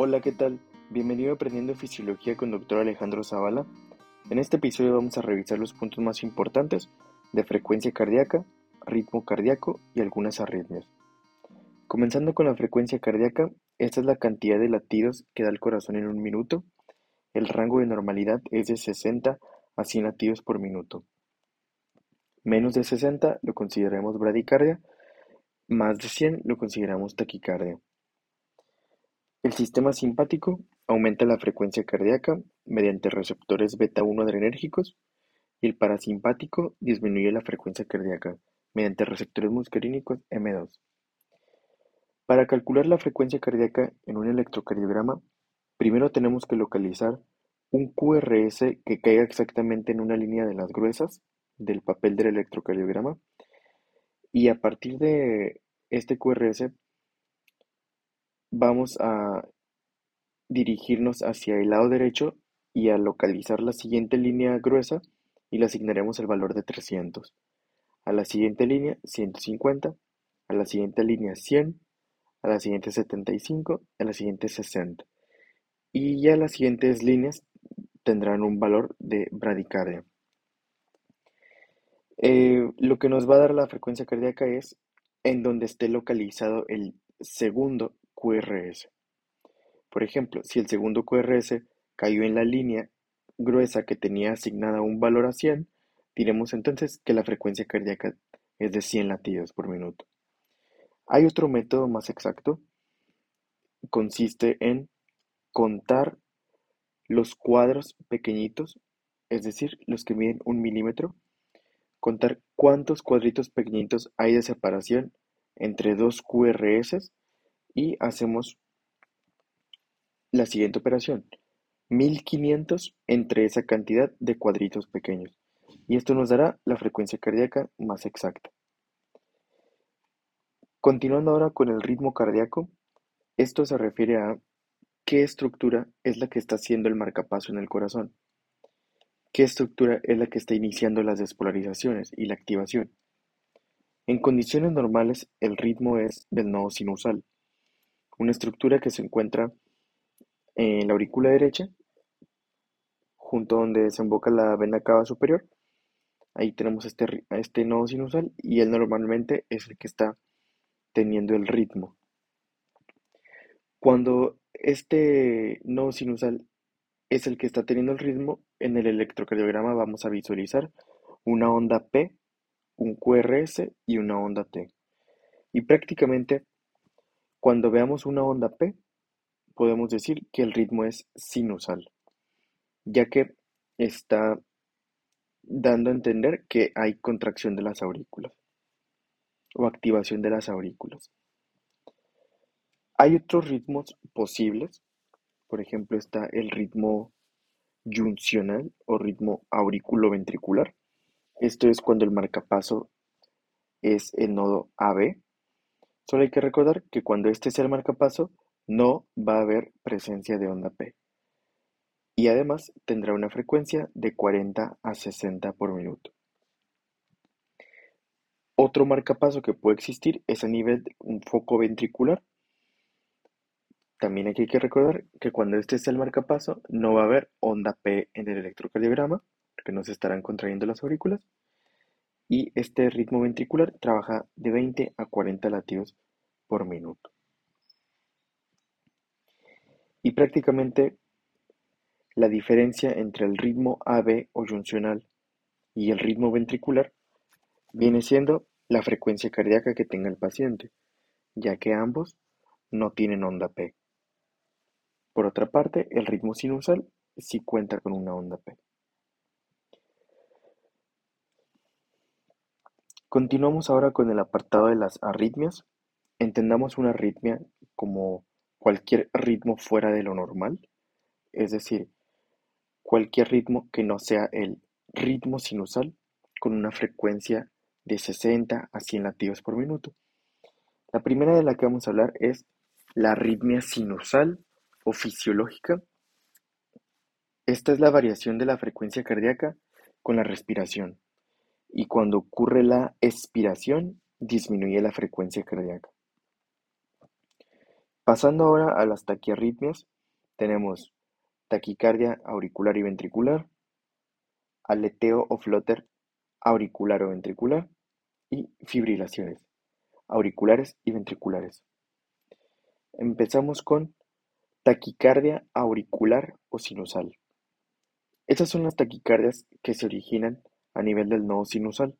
Hola, ¿qué tal? Bienvenido a Aprendiendo Fisiología con Dr. Alejandro Zavala. En este episodio vamos a revisar los puntos más importantes de frecuencia cardíaca, ritmo cardíaco y algunas arritmias. Comenzando con la frecuencia cardíaca, esta es la cantidad de latidos que da el corazón en un minuto. El rango de normalidad es de 60 a 100 latidos por minuto. Menos de 60 lo consideramos bradicardia, más de 100 lo consideramos taquicardia. El sistema simpático aumenta la frecuencia cardíaca mediante receptores beta-1 adrenérgicos y el parasimpático disminuye la frecuencia cardíaca mediante receptores muscarínicos M2. Para calcular la frecuencia cardíaca en un electrocardiograma, primero tenemos que localizar un QRS que caiga exactamente en una línea de las gruesas del papel del electrocardiograma y a partir de este QRS vamos a dirigirnos hacia el lado derecho y a localizar la siguiente línea gruesa y le asignaremos el valor de 300. A la siguiente línea 150, a la siguiente línea 100, a la siguiente 75, a la siguiente 60. Y ya las siguientes líneas tendrán un valor de bradicardia. Eh, lo que nos va a dar la frecuencia cardíaca es en donde esté localizado el segundo QRS. Por ejemplo, si el segundo QRS cayó en la línea gruesa que tenía asignada un valor a 100, diremos entonces que la frecuencia cardíaca es de 100 latidos por minuto. Hay otro método más exacto, consiste en contar los cuadros pequeñitos, es decir, los que miden un milímetro, contar cuántos cuadritos pequeñitos hay de separación entre dos QRS y hacemos la siguiente operación. 1500 entre esa cantidad de cuadritos pequeños. Y esto nos dará la frecuencia cardíaca más exacta. Continuando ahora con el ritmo cardíaco, esto se refiere a qué estructura es la que está haciendo el marcapaso en el corazón. ¿Qué estructura es la que está iniciando las despolarizaciones y la activación? En condiciones normales, el ritmo es del nodo sinusal, una estructura que se encuentra en la aurícula derecha, junto donde desemboca la vena cava superior. Ahí tenemos este, este nodo sinusal y él normalmente es el que está teniendo el ritmo. Cuando este nodo sinusal es el que está teniendo el ritmo, en el electrocardiograma vamos a visualizar una onda P, un QRS y una onda T. Y prácticamente cuando veamos una onda P, podemos decir que el ritmo es sinusal, ya que está dando a entender que hay contracción de las aurículas o activación de las aurículas. Hay otros ritmos posibles, por ejemplo está el ritmo yuncional o ritmo auriculoventricular. Esto es cuando el marcapaso es el nodo AB Solo hay que recordar que cuando este sea el marcapaso, no va a haber presencia de onda P. Y además tendrá una frecuencia de 40 a 60 por minuto. Otro marcapaso que puede existir es a nivel de un foco ventricular. También hay que recordar que cuando este sea el marcapaso, no va a haber onda P en el electrocardiograma, porque no se estarán contrayendo las aurículas y este ritmo ventricular trabaja de 20 a 40 latidos por minuto. Y prácticamente la diferencia entre el ritmo AB o yuncional y el ritmo ventricular viene siendo la frecuencia cardíaca que tenga el paciente, ya que ambos no tienen onda P. Por otra parte, el ritmo sinusal sí cuenta con una onda P. Continuamos ahora con el apartado de las arritmias. Entendamos una arritmia como cualquier ritmo fuera de lo normal, es decir, cualquier ritmo que no sea el ritmo sinusal con una frecuencia de 60 a 100 latidos por minuto. La primera de la que vamos a hablar es la arritmia sinusal o fisiológica. Esta es la variación de la frecuencia cardíaca con la respiración y cuando ocurre la expiración disminuye la frecuencia cardíaca. Pasando ahora a las taquiarritmias, tenemos taquicardia auricular y ventricular, aleteo o flotter auricular o ventricular y fibrilaciones auriculares y ventriculares. Empezamos con taquicardia auricular o sinusal. Estas son las taquicardias que se originan a nivel del nodo sinusal.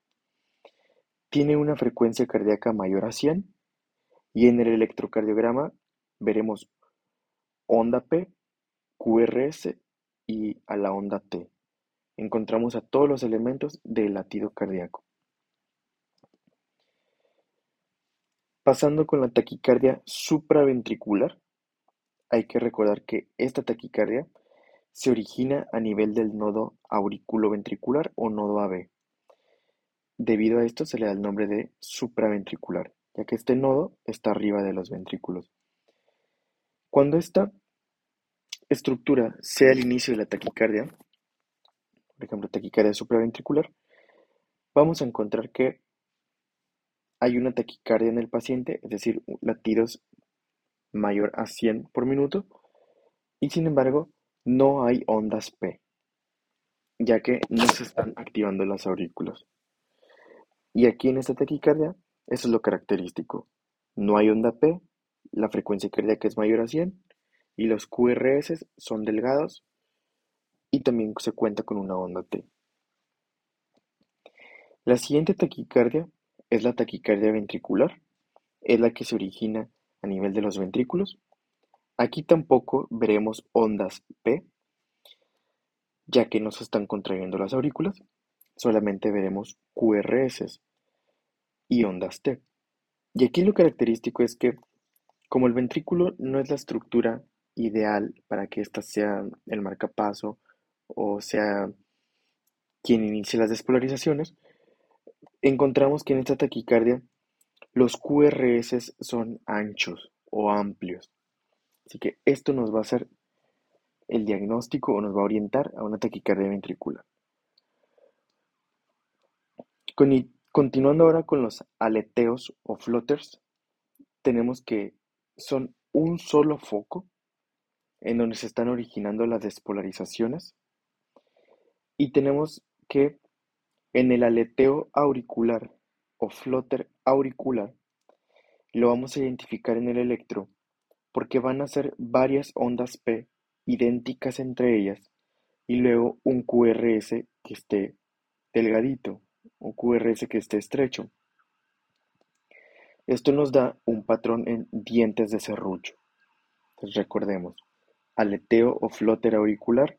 Tiene una frecuencia cardíaca mayor a 100 y en el electrocardiograma veremos onda P, QRS y a la onda T. Encontramos a todos los elementos del latido cardíaco. Pasando con la taquicardia supraventricular, hay que recordar que esta taquicardia se origina a nivel del nodo auriculoventricular o nodo AB. Debido a esto se le da el nombre de supraventricular, ya que este nodo está arriba de los ventrículos. Cuando esta estructura sea el inicio de la taquicardia, por ejemplo taquicardia supraventricular, vamos a encontrar que hay una taquicardia en el paciente, es decir, latidos mayor a 100 por minuto, y sin embargo no hay ondas P, ya que no se están activando las aurículas. Y aquí en esta taquicardia, eso es lo característico. No hay onda P, la frecuencia cardíaca es mayor a 100 y los QRS son delgados y también se cuenta con una onda T. La siguiente taquicardia es la taquicardia ventricular, es la que se origina a nivel de los ventrículos. Aquí tampoco veremos ondas P, ya que no se están contrayendo las aurículas, solamente veremos QRS y ondas T. Y aquí lo característico es que, como el ventrículo no es la estructura ideal para que ésta sea el marcapaso o sea quien inicie las despolarizaciones, encontramos que en esta taquicardia los QRS son anchos o amplios. Así que esto nos va a hacer el diagnóstico o nos va a orientar a una taquicardia ventricular. Continuando ahora con los aleteos o flotters, tenemos que son un solo foco en donde se están originando las despolarizaciones y tenemos que en el aleteo auricular o flotter auricular lo vamos a identificar en el electro porque van a ser varias ondas P idénticas entre ellas y luego un QRS que esté delgadito, un QRS que esté estrecho. Esto nos da un patrón en dientes de serrucho. Entonces recordemos, aleteo o flotter auricular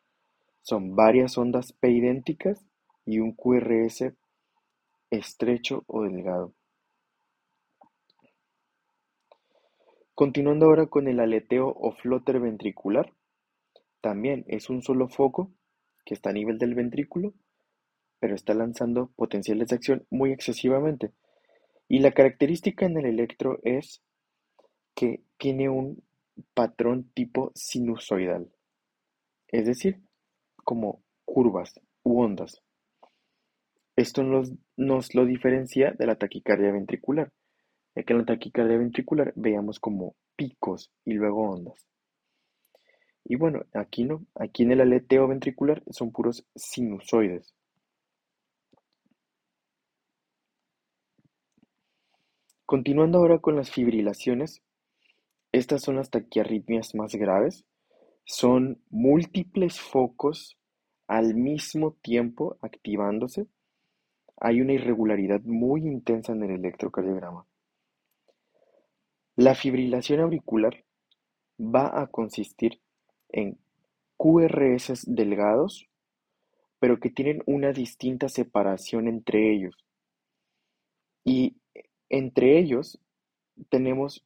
son varias ondas P idénticas y un QRS estrecho o delgado. Continuando ahora con el aleteo o flotter ventricular, también es un solo foco que está a nivel del ventrículo, pero está lanzando potenciales de acción muy excesivamente. Y la característica en el electro es que tiene un patrón tipo sinusoidal, es decir, como curvas u ondas. Esto nos, nos lo diferencia de la taquicardia ventricular, ya en la taquicardia ventricular veíamos como picos y luego ondas. Y bueno, aquí no, aquí en el aleteo ventricular son puros sinusoides. Continuando ahora con las fibrilaciones, estas son las taquiarritmias más graves. Son múltiples focos al mismo tiempo activándose. Hay una irregularidad muy intensa en el electrocardiograma. La fibrilación auricular va a consistir en QRS delgados, pero que tienen una distinta separación entre ellos. Y entre ellos tenemos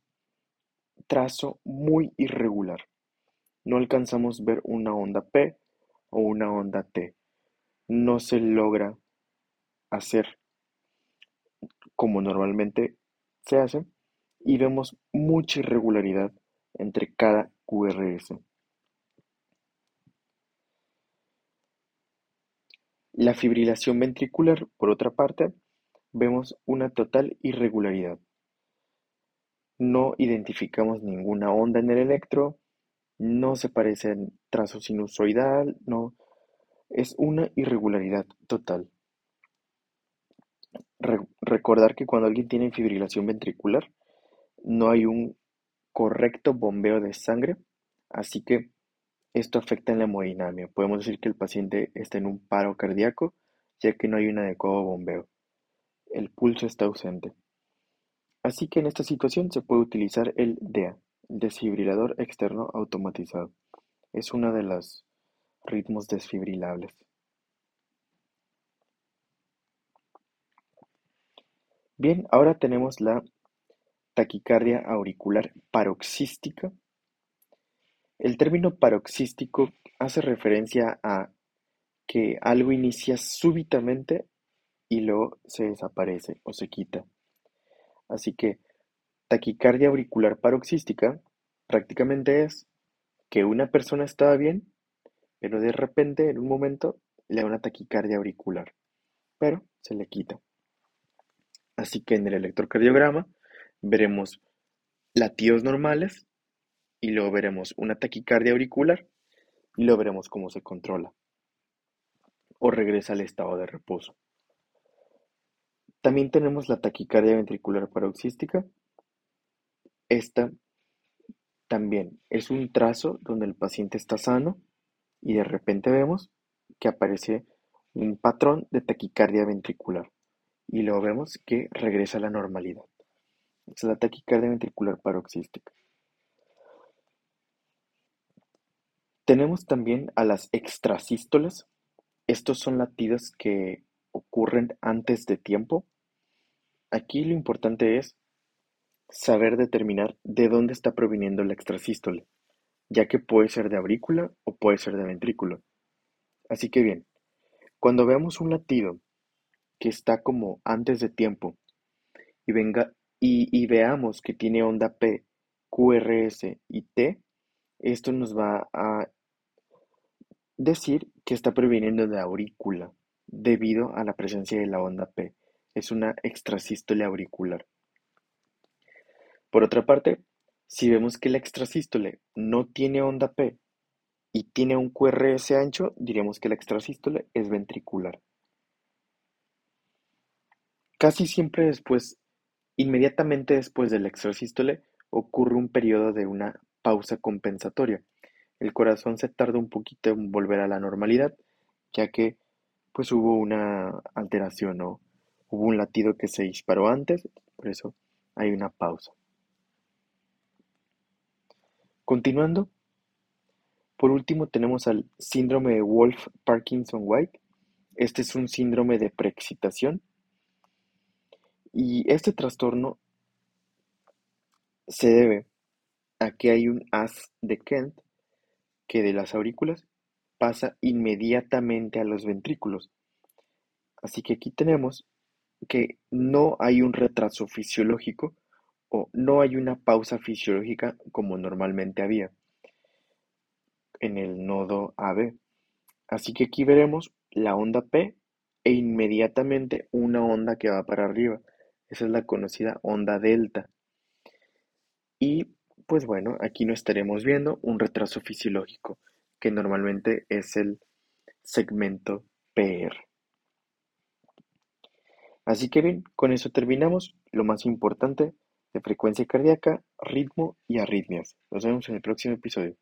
trazo muy irregular. No alcanzamos ver una onda P o una onda T. No se logra hacer como normalmente se hace y vemos mucha irregularidad entre cada QRS. La fibrilación ventricular, por otra parte, vemos una total irregularidad. no identificamos ninguna onda en el electro, no se parece al trazo sinusoidal, no, es una irregularidad total. recordar que cuando alguien tiene fibrilación ventricular, no hay un correcto bombeo de sangre, así que esto afecta en la hemodinamia. Podemos decir que el paciente está en un paro cardíaco, ya que no hay un adecuado bombeo. El pulso está ausente. Así que en esta situación se puede utilizar el DEA, desfibrilador externo automatizado. Es uno de los ritmos desfibrilables. Bien, ahora tenemos la taquicardia auricular paroxística. El término paroxístico hace referencia a que algo inicia súbitamente y luego se desaparece o se quita. Así que taquicardia auricular paroxística prácticamente es que una persona estaba bien, pero de repente en un momento le da una taquicardia auricular, pero se le quita. Así que en el electrocardiograma veremos latidos normales y luego veremos una taquicardia auricular y luego veremos cómo se controla o regresa al estado de reposo. También tenemos la taquicardia ventricular paroxística. Esta también es un trazo donde el paciente está sano y de repente vemos que aparece un patrón de taquicardia ventricular y luego vemos que regresa a la normalidad. Es la taquicardia ventricular paroxística. Tenemos también a las extrasístolas. Estos son latidos que ocurren antes de tiempo Aquí lo importante es saber determinar de dónde está proviniendo la extrasístole, ya que puede ser de aurícula o puede ser de ventrículo. Así que bien, cuando veamos un latido que está como antes de tiempo y venga y, veamos que tiene onda P, QRS y T, esto nos va a decir que está proviniendo de aurícula debido a la presencia de la onda P es una extrasístole auricular. Por otra parte, si vemos que la extrasístole no tiene onda P y tiene un QRS ancho, diríamos que la extrasístole es ventricular. Casi siempre después, inmediatamente después de la extrasístole, ocurre un periodo de una pausa compensatoria. El corazón se tarda un poquito en volver a la normalidad, ya que pues hubo una alteración o Hubo un latido que se disparó antes, por eso hay una pausa. Continuando, por último tenemos al síndrome de Wolf-Parkinson-White. Este es un síndrome de preexcitación y este trastorno se debe a que hay un haz de Kent que de las aurículas pasa inmediatamente a los ventrículos. Así que aquí tenemos que no hay un retraso fisiológico o no hay una pausa fisiológica como normalmente había en el nodo AB. Así que aquí veremos la onda P e inmediatamente una onda que va para arriba. Esa es la conocida onda delta. Y pues bueno, aquí no estaremos viendo un retraso fisiológico, que normalmente es el segmento PR. Así que bien, con eso terminamos lo más importante de frecuencia cardíaca, ritmo y arritmias. Nos vemos en el próximo episodio.